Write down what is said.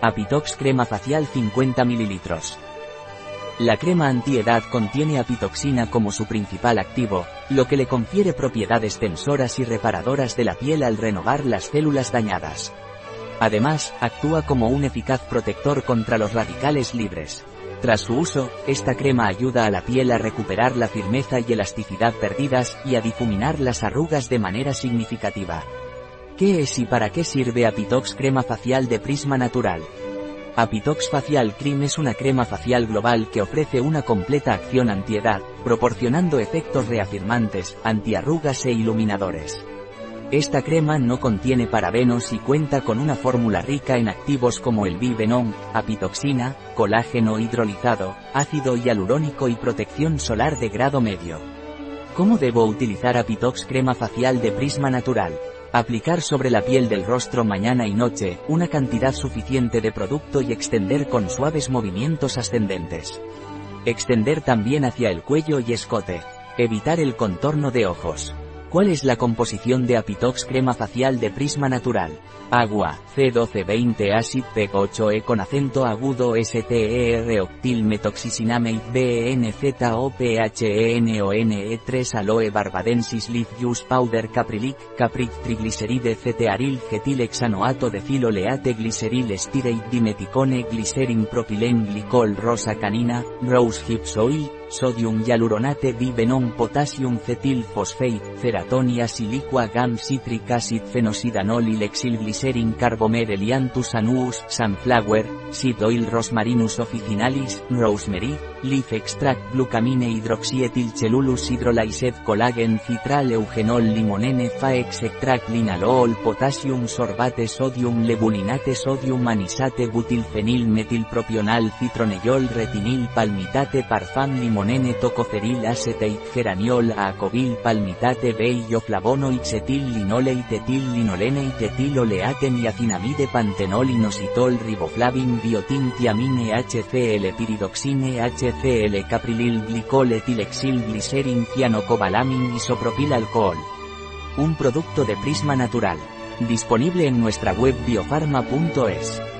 Apitox crema facial 50 ml. La crema antiedad contiene apitoxina como su principal activo, lo que le confiere propiedades tensoras y reparadoras de la piel al renovar las células dañadas. Además, actúa como un eficaz protector contra los radicales libres. Tras su uso, esta crema ayuda a la piel a recuperar la firmeza y elasticidad perdidas y a difuminar las arrugas de manera significativa. ¿Qué es y para qué sirve Apitox crema facial de Prisma Natural? Apitox Facial Cream es una crema facial global que ofrece una completa acción antiedad, proporcionando efectos reafirmantes, antiarrugas e iluminadores. Esta crema no contiene parabenos y cuenta con una fórmula rica en activos como el bivenón, apitoxina, colágeno hidrolizado, ácido hialurónico y protección solar de grado medio. ¿Cómo debo utilizar Apitox crema facial de Prisma Natural? Aplicar sobre la piel del rostro mañana y noche, una cantidad suficiente de producto y extender con suaves movimientos ascendentes. Extender también hacia el cuello y escote. Evitar el contorno de ojos. ¿Cuál es la composición de Apitox crema facial de Prisma Natural? Agua, C1220 Acid PEG 8E con acento agudo STER octil metoxicinamate BNZOPHENONE 3 Aloe barbadensis leaf juice powder caprilic, capric trigliceride cetearil getilexanoato de filoleate gliceril estirate dimeticone glycerin propilene glicol rosa canina, rose hips oil, sodium hialuronate bivenon potassium cetil phosphate, ceratonia silicua gam citric acid fenosidanol y lexil glycerin carbomer elianthus anuus, sunflower, seed oil rosmarinus officinalis, rosemary, leaf extract glucamine hidroxietil cellulus hydrolysed collagen citral eugenol limonene faex extract linalool potassium sorbate sodium lebulinate sodium anisate butilfenil metilpropional citronellol retinil palmitate parfum limonene tocoferil acetate geraniol acovil palmitate linole itetil linolene itetil oleate niacinamide pantenol inositol riboflavin biotin tiamine HCl piridoxine HCl caprilil glicol etilexil glicerin cianocobalamin isopropil alcohol. Un producto de Prisma Natural. Disponible en nuestra web biofarma.es.